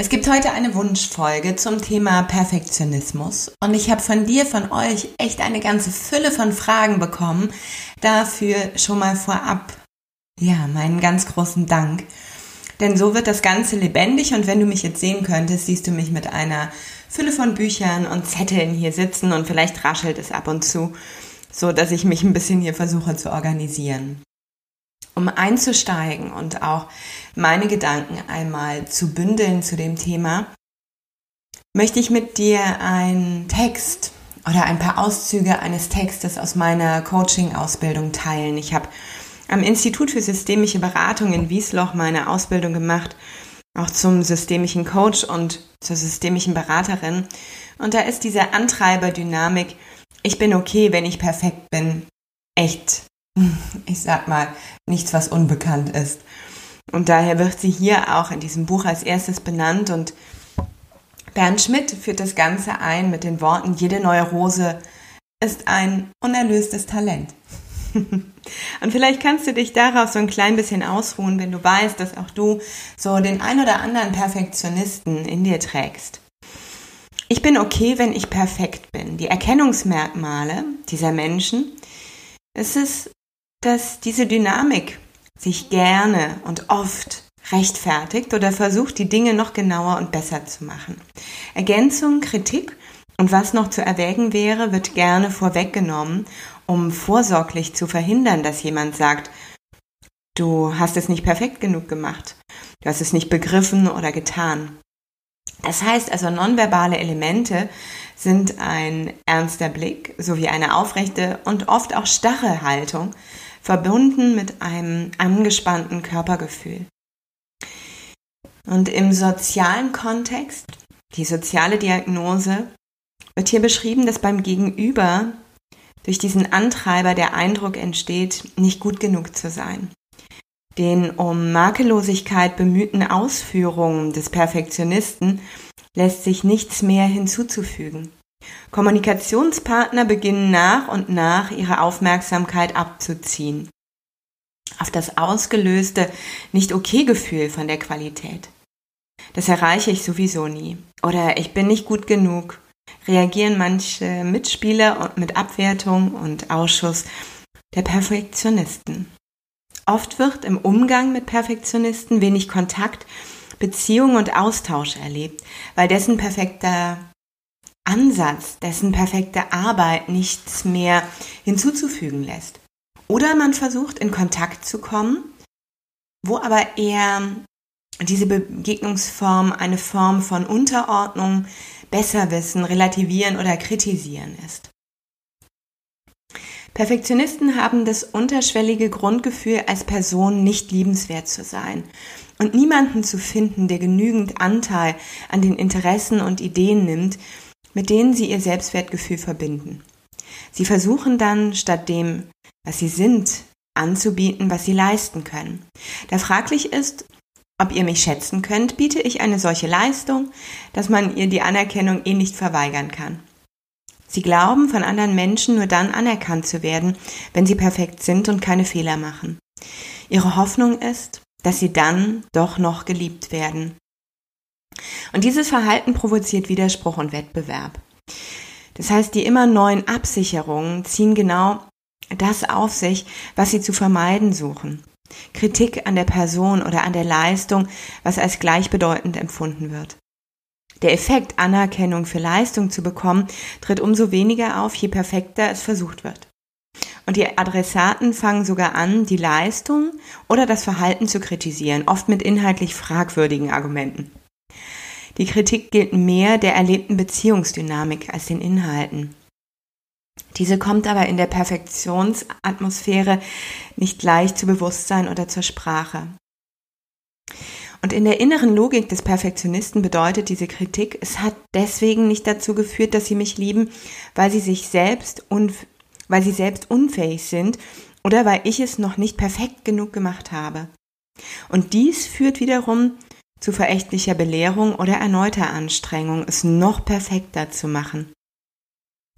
Es gibt heute eine Wunschfolge zum Thema Perfektionismus und ich habe von dir, von euch echt eine ganze Fülle von Fragen bekommen. Dafür schon mal vorab, ja, meinen ganz großen Dank. Denn so wird das Ganze lebendig und wenn du mich jetzt sehen könntest, siehst du mich mit einer Fülle von Büchern und Zetteln hier sitzen und vielleicht raschelt es ab und zu, so dass ich mich ein bisschen hier versuche zu organisieren um einzusteigen und auch meine Gedanken einmal zu bündeln zu dem Thema, möchte ich mit dir einen Text oder ein paar Auszüge eines Textes aus meiner Coaching-Ausbildung teilen. Ich habe am Institut für systemische Beratung in Wiesloch meine Ausbildung gemacht, auch zum systemischen Coach und zur systemischen Beraterin. Und da ist diese Antreiberdynamik, ich bin okay, wenn ich perfekt bin, echt ich sag mal, nichts, was unbekannt ist. Und daher wird sie hier auch in diesem Buch als erstes benannt und Bernd Schmidt führt das Ganze ein mit den Worten, jede neue Rose ist ein unerlöstes Talent. und vielleicht kannst du dich darauf so ein klein bisschen ausruhen, wenn du weißt, dass auch du so den ein oder anderen Perfektionisten in dir trägst. Ich bin okay, wenn ich perfekt bin. Die Erkennungsmerkmale dieser Menschen, es ist dass diese Dynamik sich gerne und oft rechtfertigt oder versucht, die Dinge noch genauer und besser zu machen. Ergänzung, Kritik und was noch zu erwägen wäre, wird gerne vorweggenommen, um vorsorglich zu verhindern, dass jemand sagt, du hast es nicht perfekt genug gemacht, du hast es nicht begriffen oder getan. Das heißt also, nonverbale Elemente sind ein ernster Blick sowie eine aufrechte und oft auch starre Haltung, verbunden mit einem angespannten Körpergefühl. Und im sozialen Kontext, die soziale Diagnose, wird hier beschrieben, dass beim Gegenüber durch diesen Antreiber der Eindruck entsteht, nicht gut genug zu sein. Den um Makellosigkeit bemühten Ausführungen des Perfektionisten lässt sich nichts mehr hinzuzufügen. Kommunikationspartner beginnen nach und nach ihre Aufmerksamkeit abzuziehen. Auf das ausgelöste Nicht-Okay-Gefühl von der Qualität. Das erreiche ich sowieso nie. Oder ich bin nicht gut genug. Reagieren manche Mitspieler mit Abwertung und Ausschuss der Perfektionisten. Oft wird im Umgang mit Perfektionisten wenig Kontakt, Beziehung und Austausch erlebt, weil dessen perfekter Ansatz, dessen perfekte Arbeit nichts mehr hinzuzufügen lässt. Oder man versucht in Kontakt zu kommen, wo aber eher diese Begegnungsform eine Form von Unterordnung, Besserwissen, Relativieren oder Kritisieren ist. Perfektionisten haben das unterschwellige Grundgefühl, als Person nicht liebenswert zu sein und niemanden zu finden, der genügend Anteil an den Interessen und Ideen nimmt, mit denen sie ihr Selbstwertgefühl verbinden. Sie versuchen dann, statt dem, was sie sind, anzubieten, was sie leisten können. Da fraglich ist, ob ihr mich schätzen könnt, biete ich eine solche Leistung, dass man ihr die Anerkennung eh nicht verweigern kann. Sie glauben, von anderen Menschen nur dann anerkannt zu werden, wenn sie perfekt sind und keine Fehler machen. Ihre Hoffnung ist, dass sie dann doch noch geliebt werden. Und dieses Verhalten provoziert Widerspruch und Wettbewerb. Das heißt, die immer neuen Absicherungen ziehen genau das auf sich, was sie zu vermeiden suchen. Kritik an der Person oder an der Leistung, was als gleichbedeutend empfunden wird. Der Effekt, Anerkennung für Leistung zu bekommen, tritt umso weniger auf, je perfekter es versucht wird. Und die Adressaten fangen sogar an, die Leistung oder das Verhalten zu kritisieren, oft mit inhaltlich fragwürdigen Argumenten. Die Kritik gilt mehr der erlebten Beziehungsdynamik als den Inhalten. Diese kommt aber in der Perfektionsatmosphäre nicht leicht zu Bewusstsein oder zur Sprache. Und in der inneren Logik des Perfektionisten bedeutet diese Kritik, es hat deswegen nicht dazu geführt, dass sie mich lieben, weil sie sich selbst weil sie selbst unfähig sind oder weil ich es noch nicht perfekt genug gemacht habe. Und dies führt wiederum zu verächtlicher Belehrung oder erneuter Anstrengung, es noch perfekter zu machen.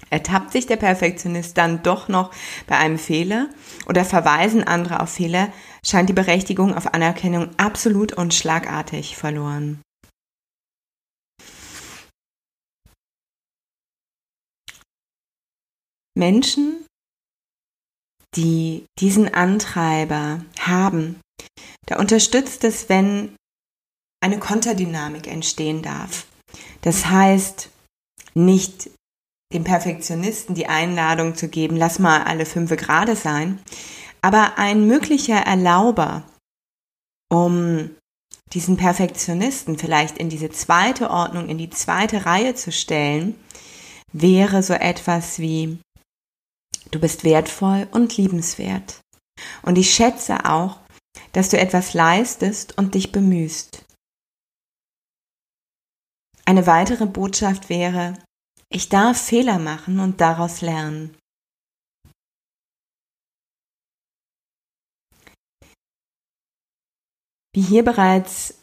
Ertappt sich der Perfektionist dann doch noch bei einem Fehler oder verweisen andere auf Fehler, scheint die Berechtigung auf Anerkennung absolut und schlagartig verloren. Menschen, die diesen Antreiber haben, da unterstützt es, wenn eine Konterdynamik entstehen darf. Das heißt, nicht dem Perfektionisten die Einladung zu geben, lass mal alle fünf Grade sein, aber ein möglicher Erlauber, um diesen Perfektionisten vielleicht in diese zweite Ordnung, in die zweite Reihe zu stellen, wäre so etwas wie, du bist wertvoll und liebenswert. Und ich schätze auch, dass du etwas leistest und dich bemühst. Eine weitere Botschaft wäre, ich darf Fehler machen und daraus lernen. Wie hier bereits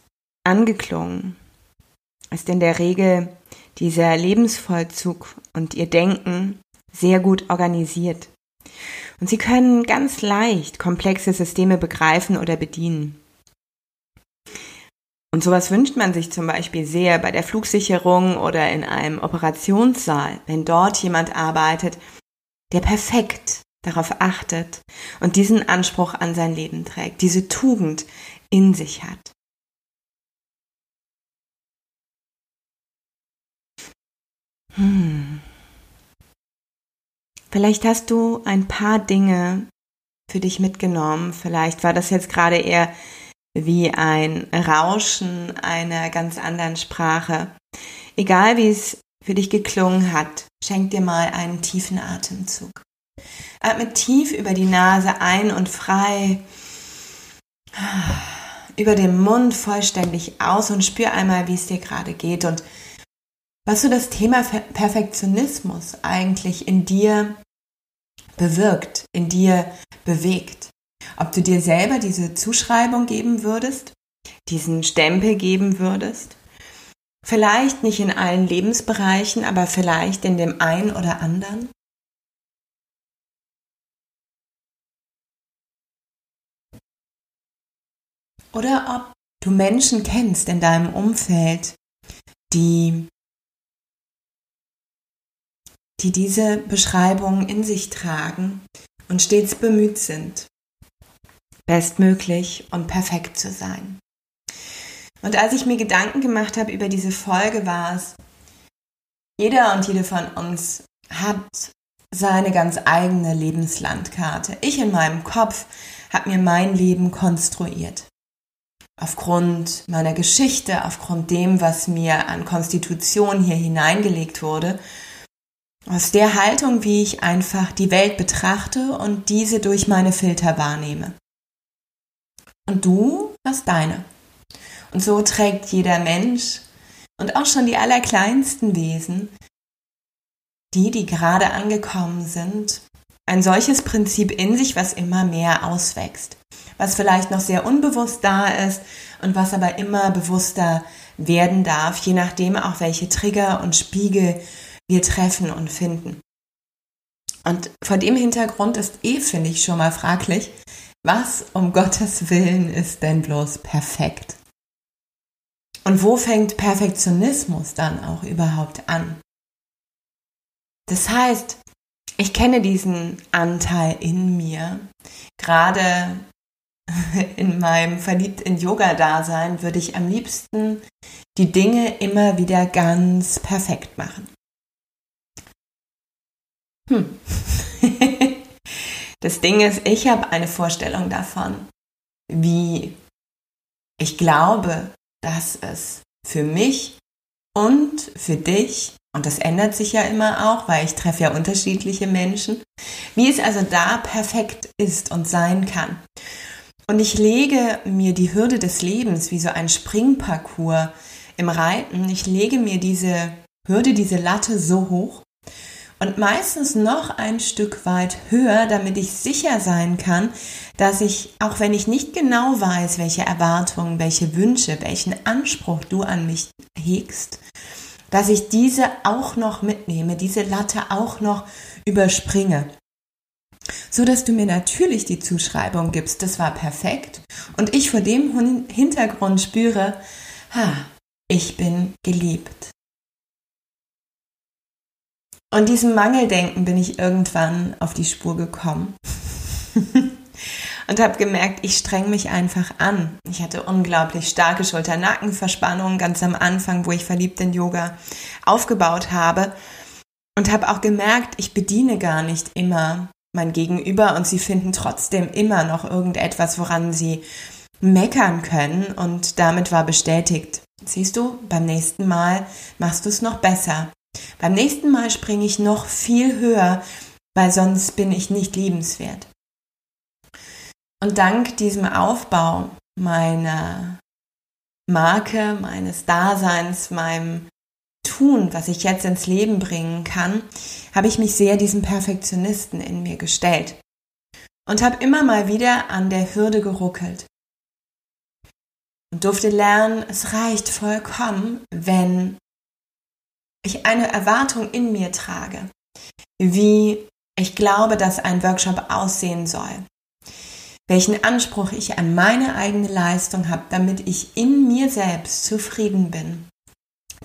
angeklungen, ist in der Regel dieser Lebensvollzug und ihr Denken sehr gut organisiert. Und sie können ganz leicht komplexe Systeme begreifen oder bedienen. Und sowas wünscht man sich zum Beispiel sehr bei der Flugsicherung oder in einem Operationssaal, wenn dort jemand arbeitet, der perfekt darauf achtet und diesen Anspruch an sein Leben trägt, diese Tugend in sich hat. Hm. Vielleicht hast du ein paar Dinge für dich mitgenommen. Vielleicht war das jetzt gerade eher wie ein Rauschen einer ganz anderen Sprache. Egal wie es für dich geklungen hat, schenk dir mal einen tiefen Atemzug. Atme tief über die Nase ein und frei über den Mund vollständig aus und spür einmal, wie es dir gerade geht und was so das Thema Perfektionismus eigentlich in dir bewirkt, in dir bewegt. Ob du dir selber diese Zuschreibung geben würdest, diesen Stempel geben würdest. Vielleicht nicht in allen Lebensbereichen, aber vielleicht in dem einen oder anderen. Oder ob du Menschen kennst in deinem Umfeld, die die diese Beschreibung in sich tragen und stets bemüht sind, bestmöglich und perfekt zu sein. Und als ich mir Gedanken gemacht habe über diese Folge, war es, jeder und jede von uns hat seine ganz eigene Lebenslandkarte. Ich in meinem Kopf habe mir mein Leben konstruiert. Aufgrund meiner Geschichte, aufgrund dem, was mir an Konstitution hier hineingelegt wurde aus der Haltung, wie ich einfach die Welt betrachte und diese durch meine Filter wahrnehme. Und du hast deine. Und so trägt jeder Mensch und auch schon die allerkleinsten Wesen, die, die gerade angekommen sind, ein solches Prinzip in sich, was immer mehr auswächst, was vielleicht noch sehr unbewusst da ist und was aber immer bewusster werden darf, je nachdem auch welche Trigger und Spiegel wir treffen und finden. Und vor dem Hintergrund ist eh, finde ich, schon mal fraglich, was um Gottes Willen ist denn bloß perfekt? Und wo fängt Perfektionismus dann auch überhaupt an? Das heißt, ich kenne diesen Anteil in mir. Gerade in meinem verliebt in Yoga-Dasein würde ich am liebsten die Dinge immer wieder ganz perfekt machen. Hm. das Ding ist, ich habe eine Vorstellung davon, wie ich glaube, dass es für mich und für dich, und das ändert sich ja immer auch, weil ich treffe ja unterschiedliche Menschen, wie es also da perfekt ist und sein kann. Und ich lege mir die Hürde des Lebens wie so ein Springparcours im Reiten. Ich lege mir diese Hürde, diese Latte so hoch und meistens noch ein Stück weit höher, damit ich sicher sein kann, dass ich, auch wenn ich nicht genau weiß, welche Erwartungen, welche Wünsche, welchen Anspruch du an mich hegst, dass ich diese auch noch mitnehme, diese Latte auch noch überspringe. So dass du mir natürlich die Zuschreibung gibst, das war perfekt und ich vor dem Hintergrund spüre, ha, ich bin geliebt. Und diesem Mangeldenken bin ich irgendwann auf die Spur gekommen und habe gemerkt, ich streng mich einfach an. Ich hatte unglaublich starke Schulter-Nackenverspannungen ganz am Anfang, wo ich verliebt in Yoga aufgebaut habe und habe auch gemerkt, ich bediene gar nicht immer mein Gegenüber und sie finden trotzdem immer noch irgendetwas, woran sie meckern können und damit war bestätigt, siehst du, beim nächsten Mal machst du es noch besser. Beim nächsten Mal springe ich noch viel höher, weil sonst bin ich nicht liebenswert. Und dank diesem Aufbau meiner Marke, meines Daseins, meinem Tun, was ich jetzt ins Leben bringen kann, habe ich mich sehr diesem Perfektionisten in mir gestellt und habe immer mal wieder an der Hürde geruckelt und durfte lernen, es reicht vollkommen, wenn ich eine Erwartung in mir trage, wie ich glaube, dass ein Workshop aussehen soll, welchen Anspruch ich an meine eigene Leistung habe, damit ich in mir selbst zufrieden bin,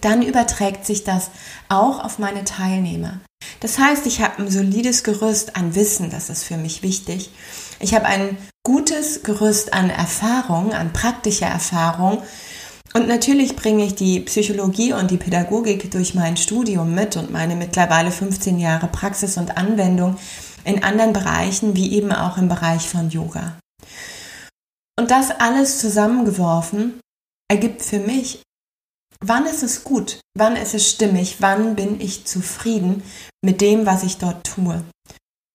dann überträgt sich das auch auf meine Teilnehmer. Das heißt, ich habe ein solides Gerüst an Wissen, das ist für mich wichtig. Ich habe ein gutes Gerüst an Erfahrung, an praktischer Erfahrung. Und natürlich bringe ich die Psychologie und die Pädagogik durch mein Studium mit und meine mittlerweile 15 Jahre Praxis und Anwendung in anderen Bereichen, wie eben auch im Bereich von Yoga. Und das alles zusammengeworfen ergibt für mich, wann ist es gut, wann ist es stimmig, wann bin ich zufrieden mit dem, was ich dort tue.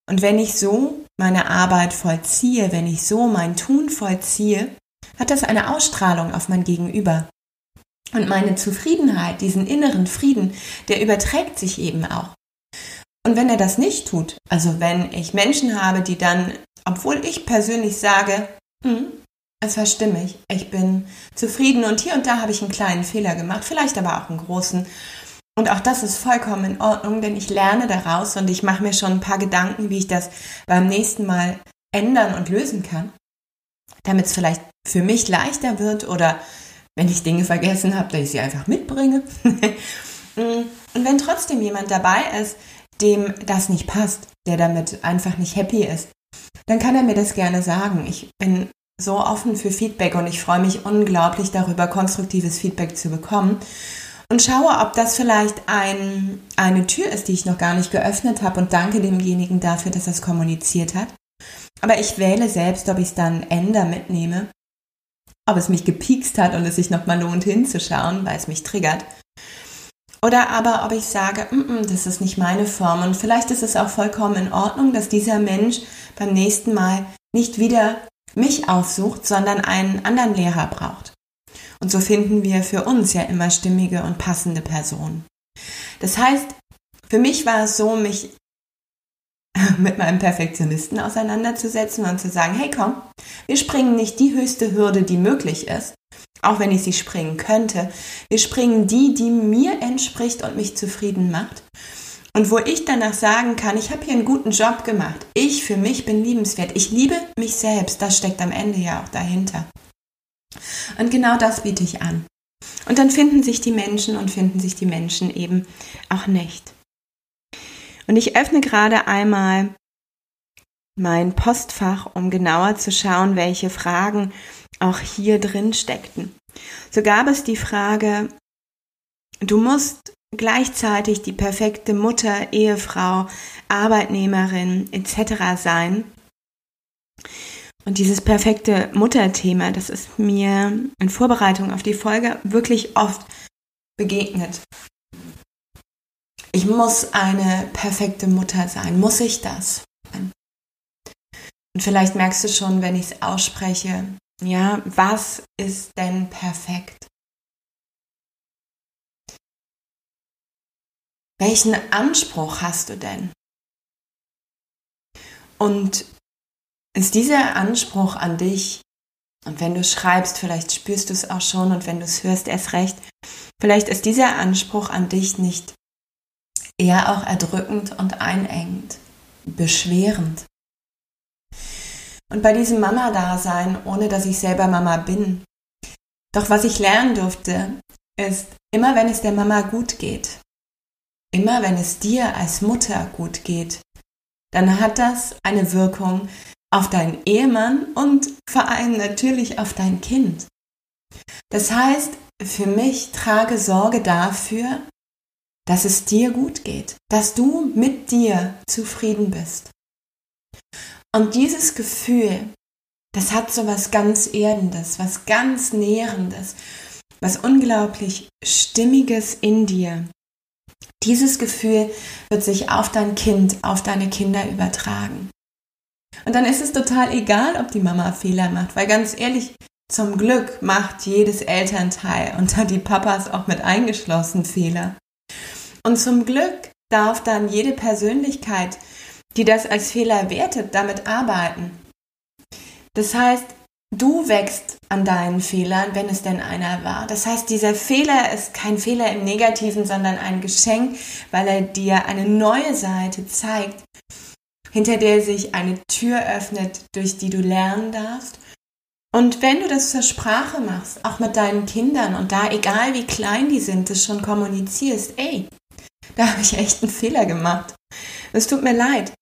Und wenn ich so meine Arbeit vollziehe, wenn ich so mein Tun vollziehe, hat das eine Ausstrahlung auf mein Gegenüber. Und meine Zufriedenheit, diesen inneren Frieden, der überträgt sich eben auch. Und wenn er das nicht tut, also wenn ich Menschen habe, die dann, obwohl ich persönlich sage, hm, es war stimmig, ich bin zufrieden und hier und da habe ich einen kleinen Fehler gemacht, vielleicht aber auch einen großen. Und auch das ist vollkommen in Ordnung, denn ich lerne daraus und ich mache mir schon ein paar Gedanken, wie ich das beim nächsten Mal ändern und lösen kann, damit es vielleicht für mich leichter wird oder wenn ich Dinge vergessen habe, dass ich sie einfach mitbringe. und wenn trotzdem jemand dabei ist, dem das nicht passt, der damit einfach nicht happy ist, dann kann er mir das gerne sagen. Ich bin so offen für Feedback und ich freue mich unglaublich darüber, konstruktives Feedback zu bekommen. Und schaue, ob das vielleicht ein, eine Tür ist, die ich noch gar nicht geöffnet habe und danke demjenigen dafür, dass er es kommuniziert hat. Aber ich wähle selbst, ob ich es dann ändere, mitnehme, ob es mich gepiekst hat und es sich nochmal lohnt hinzuschauen, weil es mich triggert. Oder aber ob ich sage, mm -mm, das ist nicht meine Form und vielleicht ist es auch vollkommen in Ordnung, dass dieser Mensch beim nächsten Mal nicht wieder mich aufsucht, sondern einen anderen Lehrer braucht. Und so finden wir für uns ja immer stimmige und passende Personen. Das heißt, für mich war es so, mich mit meinem Perfektionisten auseinanderzusetzen und zu sagen, hey komm, wir springen nicht die höchste Hürde, die möglich ist, auch wenn ich sie springen könnte. Wir springen die, die mir entspricht und mich zufrieden macht. Und wo ich danach sagen kann, ich habe hier einen guten Job gemacht. Ich für mich bin liebenswert. Ich liebe mich selbst. Das steckt am Ende ja auch dahinter. Und genau das biete ich an. Und dann finden sich die Menschen und finden sich die Menschen eben auch nicht. Und ich öffne gerade einmal mein Postfach, um genauer zu schauen, welche Fragen auch hier drin steckten. So gab es die Frage, du musst gleichzeitig die perfekte Mutter, Ehefrau, Arbeitnehmerin etc. sein. Und dieses perfekte Mutterthema, das ist mir in Vorbereitung auf die Folge wirklich oft begegnet. Ich muss eine perfekte Mutter sein. Muss ich das? Und vielleicht merkst du schon, wenn ich es ausspreche, ja, was ist denn perfekt? Welchen Anspruch hast du denn? Und ist dieser Anspruch an dich, und wenn du schreibst, vielleicht spürst du es auch schon und wenn du es hörst, erst recht, vielleicht ist dieser Anspruch an dich nicht eher auch erdrückend und einengend, beschwerend. Und bei diesem Mama-Dasein, ohne dass ich selber Mama bin, doch was ich lernen durfte, ist, immer wenn es der Mama gut geht, immer wenn es dir als Mutter gut geht, dann hat das eine Wirkung auf deinen Ehemann und vor allem natürlich auf dein Kind. Das heißt, für mich trage Sorge dafür, dass es dir gut geht, dass du mit dir zufrieden bist. Und dieses Gefühl, das hat so was ganz Erdendes, was ganz Nährendes, was unglaublich Stimmiges in dir. Dieses Gefühl wird sich auf dein Kind, auf deine Kinder übertragen. Und dann ist es total egal, ob die Mama Fehler macht, weil ganz ehrlich, zum Glück macht jedes Elternteil und die Papas auch mit eingeschlossen Fehler. Und zum Glück darf dann jede Persönlichkeit, die das als Fehler wertet, damit arbeiten. Das heißt, du wächst an deinen Fehlern, wenn es denn einer war. Das heißt, dieser Fehler ist kein Fehler im Negativen, sondern ein Geschenk, weil er dir eine neue Seite zeigt, hinter der sich eine Tür öffnet, durch die du lernen darfst. Und wenn du das zur Sprache machst, auch mit deinen Kindern und da, egal wie klein die sind, das schon kommunizierst, ey, da habe ich echt einen Fehler gemacht. Es tut mir leid.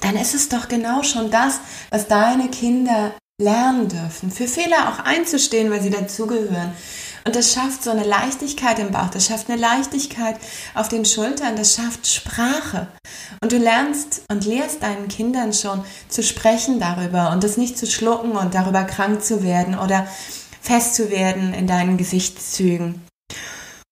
Dann ist es doch genau schon das, was deine Kinder lernen dürfen, für Fehler auch einzustehen, weil sie dazugehören. Und das schafft so eine Leichtigkeit im Bauch, das schafft eine Leichtigkeit auf den Schultern, das schafft Sprache. Und du lernst und lehrst deinen Kindern schon zu sprechen darüber und das nicht zu schlucken und darüber krank zu werden oder fest zu werden in deinen Gesichtszügen.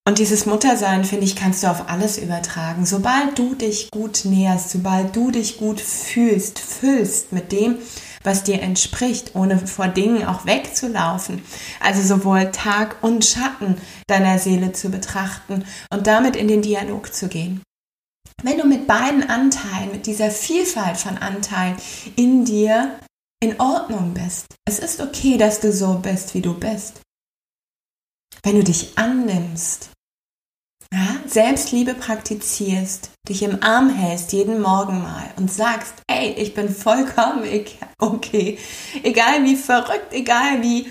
Und dieses Muttersein, finde ich, kannst du auf alles übertragen. Sobald du dich gut näherst, sobald du dich gut fühlst, füllst mit dem, was dir entspricht, ohne vor Dingen auch wegzulaufen. Also sowohl Tag und Schatten deiner Seele zu betrachten und damit in den Dialog zu gehen. Wenn du mit beiden Anteilen, mit dieser Vielfalt von Anteilen in dir in Ordnung bist, es ist okay, dass du so bist, wie du bist. Wenn du dich annimmst ja, Selbstliebe praktizierst, dich im Arm hältst jeden Morgen mal und sagst, ey, ich bin vollkommen okay, egal wie verrückt, egal wie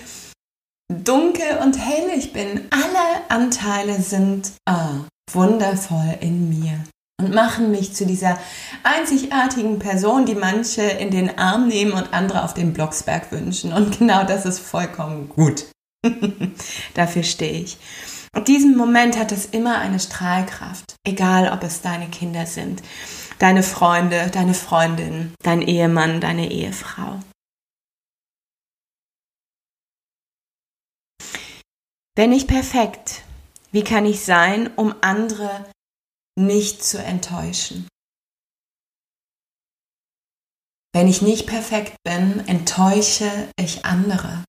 dunkel und hell ich bin, alle Anteile sind oh, wundervoll in mir und machen mich zu dieser einzigartigen Person, die manche in den Arm nehmen und andere auf den Blocksberg wünschen. Und genau das ist vollkommen gut. Dafür stehe ich. Und diesen Moment hat es immer eine Strahlkraft, egal ob es deine Kinder sind, deine Freunde, deine Freundin, dein Ehemann, deine Ehefrau. Wenn nicht perfekt, wie kann ich sein, um andere nicht zu enttäuschen? Wenn ich nicht perfekt bin, enttäusche ich andere.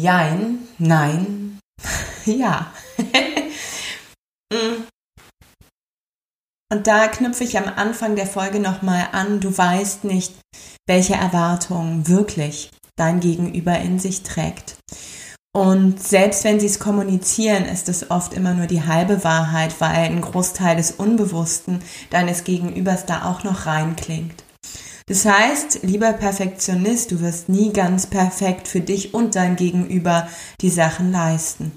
Jein, nein, ja. Mm. Und da knüpfe ich am Anfang der Folge nochmal an, du weißt nicht, welche Erwartungen wirklich dein Gegenüber in sich trägt. Und selbst wenn sie es kommunizieren, ist es oft immer nur die halbe Wahrheit, weil ein Großteil des Unbewussten deines Gegenübers da auch noch reinklingt. Das heißt, lieber Perfektionist, du wirst nie ganz perfekt für dich und dein Gegenüber die Sachen leisten.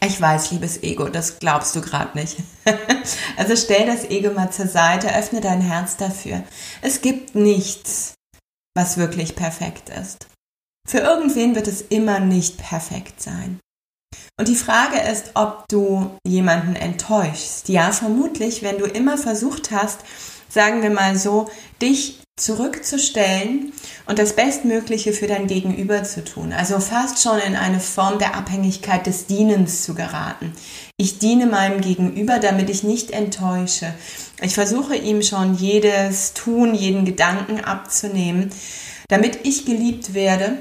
Ich weiß, liebes Ego, das glaubst du gerade nicht. also stell das Ego mal zur Seite, öffne dein Herz dafür. Es gibt nichts, was wirklich perfekt ist. Für irgendwen wird es immer nicht perfekt sein. Und die Frage ist, ob du jemanden enttäuschst. Ja, vermutlich, wenn du immer versucht hast, sagen wir mal so, dich zurückzustellen und das Bestmögliche für dein Gegenüber zu tun. Also fast schon in eine Form der Abhängigkeit des Dienens zu geraten. Ich diene meinem Gegenüber, damit ich nicht enttäusche. Ich versuche ihm schon jedes Tun, jeden Gedanken abzunehmen, damit ich geliebt werde.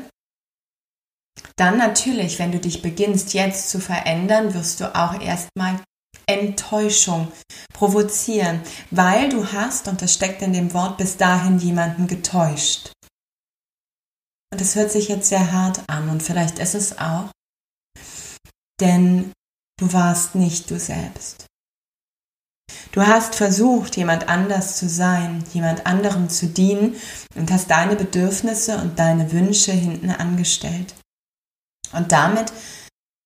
Dann natürlich, wenn du dich beginnst jetzt zu verändern, wirst du auch erstmal Enttäuschung provozieren, weil du hast, und das steckt in dem Wort, bis dahin jemanden getäuscht. Und das hört sich jetzt sehr hart an und vielleicht ist es auch, denn du warst nicht du selbst. Du hast versucht, jemand anders zu sein, jemand anderem zu dienen und hast deine Bedürfnisse und deine Wünsche hinten angestellt. Und damit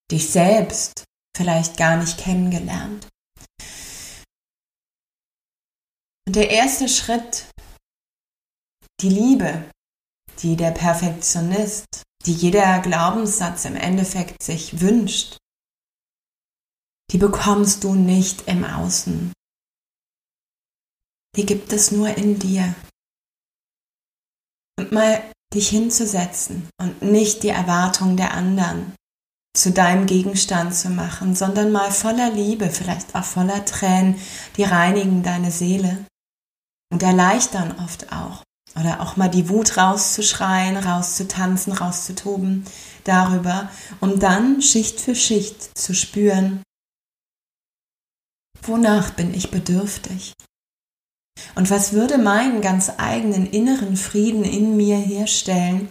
dich selbst vielleicht gar nicht kennengelernt. Und der erste Schritt, die Liebe, die der Perfektionist, die jeder Glaubenssatz im Endeffekt sich wünscht, die bekommst du nicht im Außen. Die gibt es nur in dir. Und mal dich hinzusetzen und nicht die Erwartung der anderen zu deinem Gegenstand zu machen, sondern mal voller Liebe, vielleicht auch voller Tränen, die reinigen deine Seele und erleichtern oft auch. Oder auch mal die Wut rauszuschreien, rauszutanzen, rauszutoben darüber, um dann Schicht für Schicht zu spüren, wonach bin ich bedürftig? Und was würde meinen ganz eigenen inneren Frieden in mir herstellen?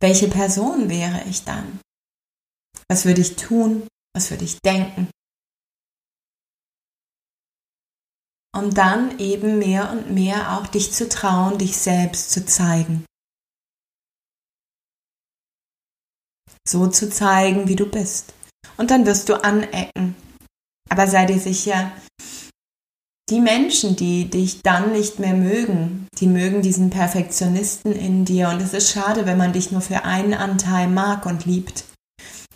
Welche Person wäre ich dann? Was würde ich tun? Was würde ich denken? Um dann eben mehr und mehr auch dich zu trauen, dich selbst zu zeigen. So zu zeigen, wie du bist. Und dann wirst du anecken. Aber sei dir sicher, die Menschen, die dich dann nicht mehr mögen, die mögen diesen Perfektionisten in dir. Und es ist schade, wenn man dich nur für einen Anteil mag und liebt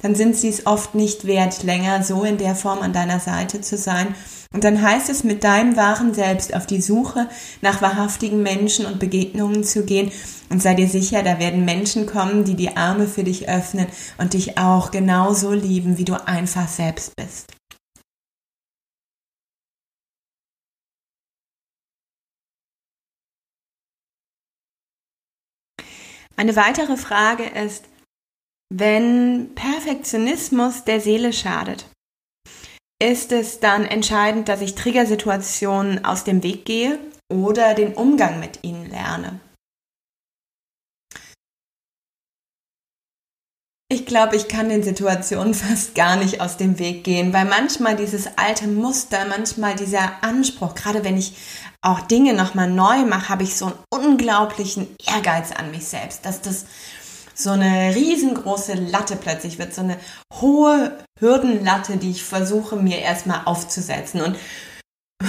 dann sind sie es oft nicht wert, länger so in der Form an deiner Seite zu sein. Und dann heißt es, mit deinem wahren Selbst auf die Suche nach wahrhaftigen Menschen und Begegnungen zu gehen. Und sei dir sicher, da werden Menschen kommen, die die Arme für dich öffnen und dich auch genauso lieben, wie du einfach selbst bist. Eine weitere Frage ist, wenn Perfektionismus der Seele schadet, ist es dann entscheidend, dass ich Triggersituationen aus dem Weg gehe oder den Umgang mit ihnen lerne. Ich glaube, ich kann den Situationen fast gar nicht aus dem Weg gehen, weil manchmal dieses alte Muster, manchmal dieser Anspruch, gerade wenn ich auch Dinge nochmal neu mache, habe ich so einen unglaublichen Ehrgeiz an mich selbst, dass das so eine riesengroße Latte plötzlich wird, so eine hohe Hürdenlatte, die ich versuche mir erstmal aufzusetzen. Und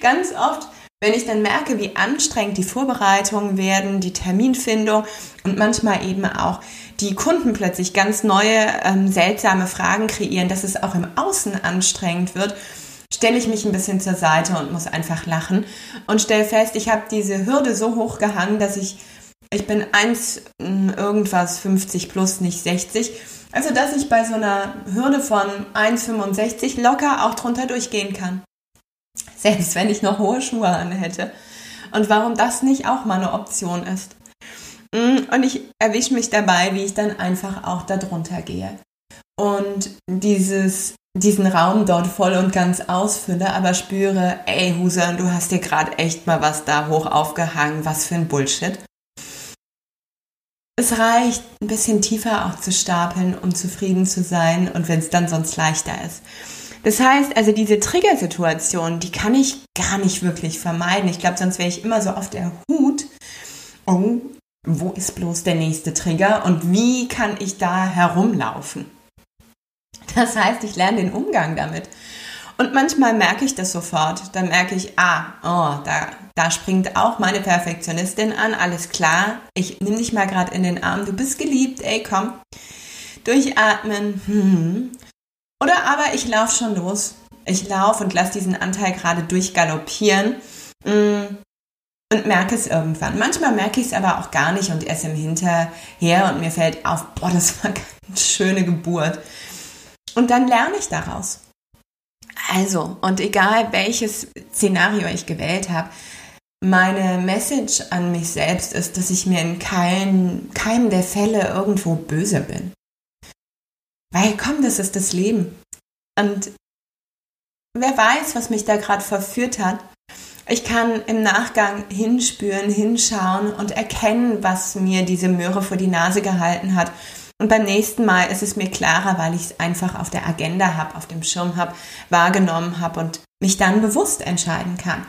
ganz oft, wenn ich dann merke, wie anstrengend die Vorbereitungen werden, die Terminfindung und manchmal eben auch die Kunden plötzlich ganz neue, ähm, seltsame Fragen kreieren, dass es auch im Außen anstrengend wird, stelle ich mich ein bisschen zur Seite und muss einfach lachen und stelle fest, ich habe diese Hürde so hoch gehangen, dass ich ich bin 1 hm, irgendwas 50 plus, nicht 60. Also, dass ich bei so einer Hürde von 1,65 locker auch drunter durchgehen kann. Selbst wenn ich noch hohe Schuhe an hätte. Und warum das nicht auch mal eine Option ist. Hm, und ich erwische mich dabei, wie ich dann einfach auch da drunter gehe. Und dieses, diesen Raum dort voll und ganz ausfülle, aber spüre, ey Husan, du hast dir gerade echt mal was da hoch aufgehangen, was für ein Bullshit. Es reicht, ein bisschen tiefer auch zu stapeln, um zufrieden zu sein und wenn es dann sonst leichter ist. Das heißt, also diese Triggersituation, die kann ich gar nicht wirklich vermeiden. Ich glaube, sonst wäre ich immer so auf der Hut. Oh, wo ist bloß der nächste Trigger und wie kann ich da herumlaufen? Das heißt, ich lerne den Umgang damit. Und manchmal merke ich das sofort. Dann merke ich, ah, oh, da, da springt auch meine Perfektionistin an. Alles klar, ich nehme dich mal gerade in den Arm. Du bist geliebt, ey, komm. durchatmen. Hm. Oder aber ich laufe schon los. Ich laufe und lasse diesen Anteil gerade durchgaloppieren hm. und merke es irgendwann. Manchmal merke ich es aber auch gar nicht und erst im Hinterher und mir fällt auf, boah, das war eine schöne Geburt. Und dann lerne ich daraus. Also, und egal welches Szenario ich gewählt habe, meine Message an mich selbst ist, dass ich mir in keinem, keinem der Fälle irgendwo böse bin. Weil komm, das ist das Leben. Und wer weiß, was mich da gerade verführt hat. Ich kann im Nachgang hinspüren, hinschauen und erkennen, was mir diese Möhre vor die Nase gehalten hat und beim nächsten Mal ist es mir klarer, weil ich es einfach auf der Agenda habe, auf dem Schirm habe, wahrgenommen habe und mich dann bewusst entscheiden kann,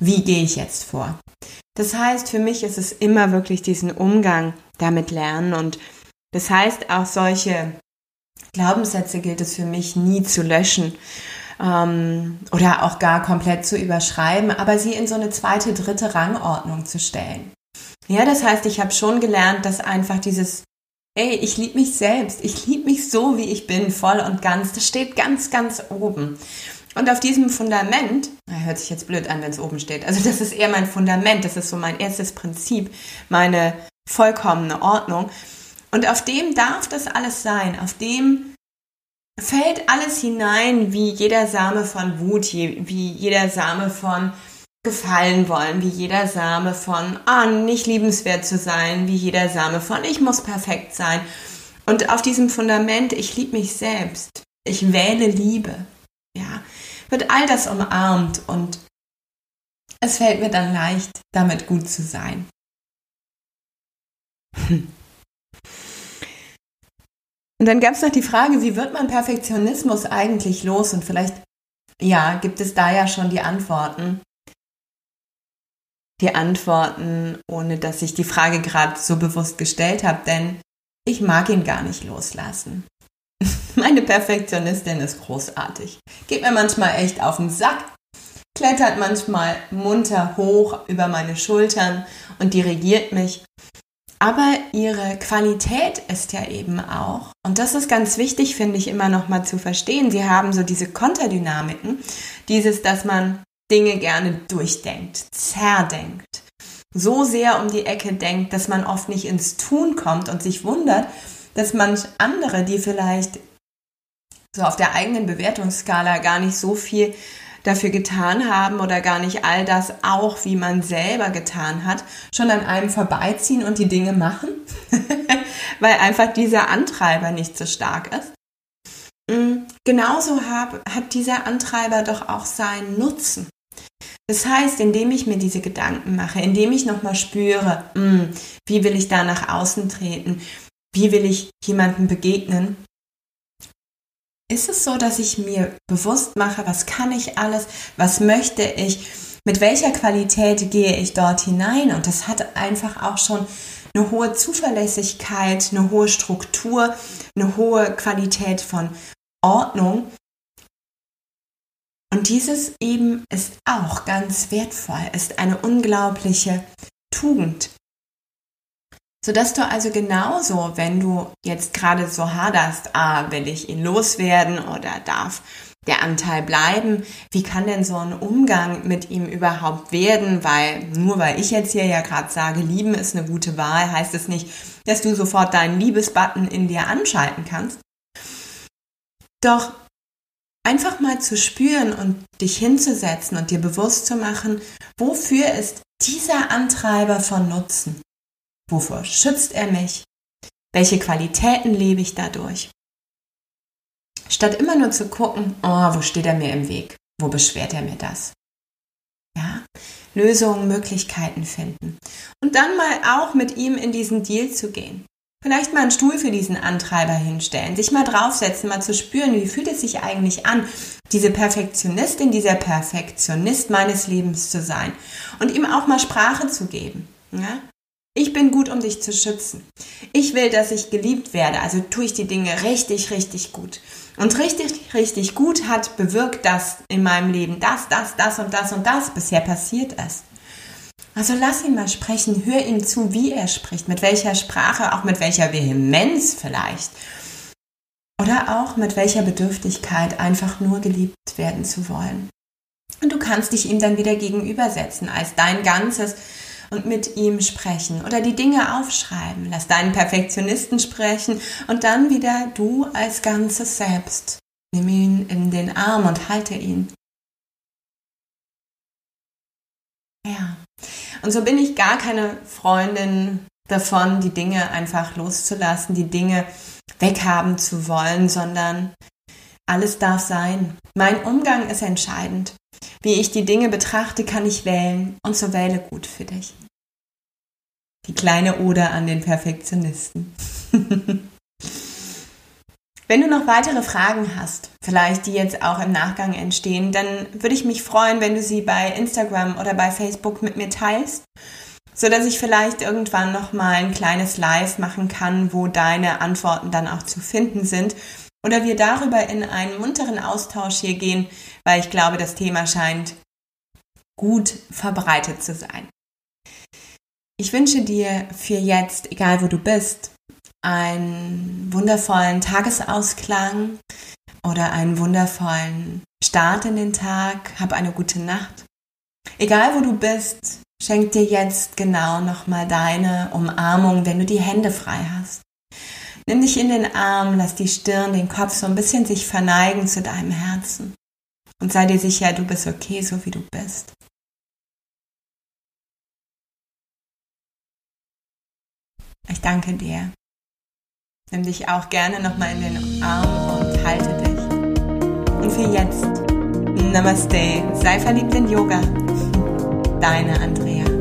wie gehe ich jetzt vor. Das heißt, für mich ist es immer wirklich diesen Umgang damit lernen und das heißt, auch solche Glaubenssätze gilt es für mich nie zu löschen ähm, oder auch gar komplett zu überschreiben, aber sie in so eine zweite, dritte Rangordnung zu stellen. Ja, das heißt, ich habe schon gelernt, dass einfach dieses Ey, ich liebe mich selbst. Ich liebe mich so, wie ich bin, voll und ganz. Das steht ganz, ganz oben. Und auf diesem Fundament, hört sich jetzt blöd an, wenn es oben steht. Also das ist eher mein Fundament. Das ist so mein erstes Prinzip, meine vollkommene Ordnung. Und auf dem darf das alles sein. Auf dem fällt alles hinein, wie jeder Same von Wut, wie jeder Same von gefallen wollen, wie jeder Same von, ah, nicht liebenswert zu sein, wie jeder Same von, ich muss perfekt sein. Und auf diesem Fundament, ich liebe mich selbst, ich wähle Liebe, ja, wird all das umarmt und es fällt mir dann leicht, damit gut zu sein. Und dann gab es noch die Frage, wie wird man Perfektionismus eigentlich los? Und vielleicht, ja, gibt es da ja schon die Antworten die Antworten, ohne dass ich die Frage gerade so bewusst gestellt habe, denn ich mag ihn gar nicht loslassen. Meine Perfektionistin ist großartig. Geht mir manchmal echt auf den Sack, klettert manchmal munter hoch über meine Schultern und dirigiert mich. Aber ihre Qualität ist ja eben auch, und das ist ganz wichtig, finde ich, immer noch mal zu verstehen. Sie haben so diese Konterdynamiken, dieses, dass man Dinge gerne durchdenkt, zerdenkt, so sehr um die Ecke denkt, dass man oft nicht ins Tun kommt und sich wundert, dass manch andere, die vielleicht so auf der eigenen Bewertungsskala gar nicht so viel dafür getan haben oder gar nicht all das auch, wie man selber getan hat, schon an einem vorbeiziehen und die Dinge machen, weil einfach dieser Antreiber nicht so stark ist. Mm, genauso hat, hat dieser Antreiber doch auch seinen Nutzen. Das heißt, indem ich mir diese Gedanken mache, indem ich nochmal spüre, mh, hm, wie will ich da nach außen treten, wie will ich jemandem begegnen, ist es so, dass ich mir bewusst mache, was kann ich alles, was möchte ich, mit welcher Qualität gehe ich dort hinein. Und das hat einfach auch schon eine hohe Zuverlässigkeit, eine hohe Struktur, eine hohe Qualität von Ordnung, dieses eben ist auch ganz wertvoll, ist eine unglaubliche Tugend. Sodass du also genauso, wenn du jetzt gerade so haderst, ah, will ich ihn loswerden oder darf der Anteil bleiben? Wie kann denn so ein Umgang mit ihm überhaupt werden? Weil nur weil ich jetzt hier ja gerade sage, lieben ist eine gute Wahl, heißt es nicht, dass du sofort deinen Liebesbutton in dir anschalten kannst. Doch einfach mal zu spüren und dich hinzusetzen und dir bewusst zu machen, wofür ist dieser Antreiber von Nutzen? Wovor schützt er mich? Welche Qualitäten lebe ich dadurch? Statt immer nur zu gucken, oh, wo steht er mir im Weg? Wo beschwert er mir das? Ja, Lösungen, Möglichkeiten finden. Und dann mal auch mit ihm in diesen Deal zu gehen. Vielleicht mal einen Stuhl für diesen Antreiber hinstellen, sich mal draufsetzen, mal zu spüren, wie fühlt es sich eigentlich an, diese Perfektionistin, dieser Perfektionist meines Lebens zu sein und ihm auch mal Sprache zu geben. Ja? Ich bin gut, um dich zu schützen. Ich will, dass ich geliebt werde, also tue ich die Dinge richtig, richtig gut. Und richtig, richtig gut hat bewirkt das in meinem Leben, das, das, das und das und das bisher passiert ist. Also lass ihn mal sprechen, hör ihm zu, wie er spricht, mit welcher Sprache, auch mit welcher Vehemenz vielleicht. oder auch mit welcher Bedürftigkeit einfach nur geliebt werden zu wollen. Und du kannst dich ihm dann wieder gegenübersetzen als dein Ganzes und mit ihm sprechen oder die Dinge aufschreiben. Lass deinen Perfektionisten sprechen und dann wieder du als Ganzes selbst. Nimm ihn in den Arm und halte ihn. Ja. Und so bin ich gar keine Freundin davon, die Dinge einfach loszulassen, die Dinge weghaben zu wollen, sondern alles darf sein. Mein Umgang ist entscheidend. Wie ich die Dinge betrachte, kann ich wählen und so wähle gut für dich. Die kleine Oder an den Perfektionisten. Wenn du noch weitere Fragen hast, vielleicht die jetzt auch im Nachgang entstehen, dann würde ich mich freuen, wenn du sie bei Instagram oder bei Facebook mit mir teilst, so dass ich vielleicht irgendwann noch mal ein kleines Live machen kann, wo deine Antworten dann auch zu finden sind oder wir darüber in einen munteren Austausch hier gehen, weil ich glaube, das Thema scheint gut verbreitet zu sein. Ich wünsche dir für jetzt, egal wo du bist, einen wundervollen Tagesausklang oder einen wundervollen Start in den Tag. Hab eine gute Nacht. Egal wo du bist, schenk dir jetzt genau nochmal deine Umarmung, wenn du die Hände frei hast. Nimm dich in den Arm, lass die Stirn, den Kopf so ein bisschen sich verneigen zu deinem Herzen. Und sei dir sicher, du bist okay, so wie du bist. Ich danke dir. Nimm dich auch gerne nochmal in den Arm und halte dich. Und für jetzt, Namaste, sei verliebt in Yoga. Deine Andrea.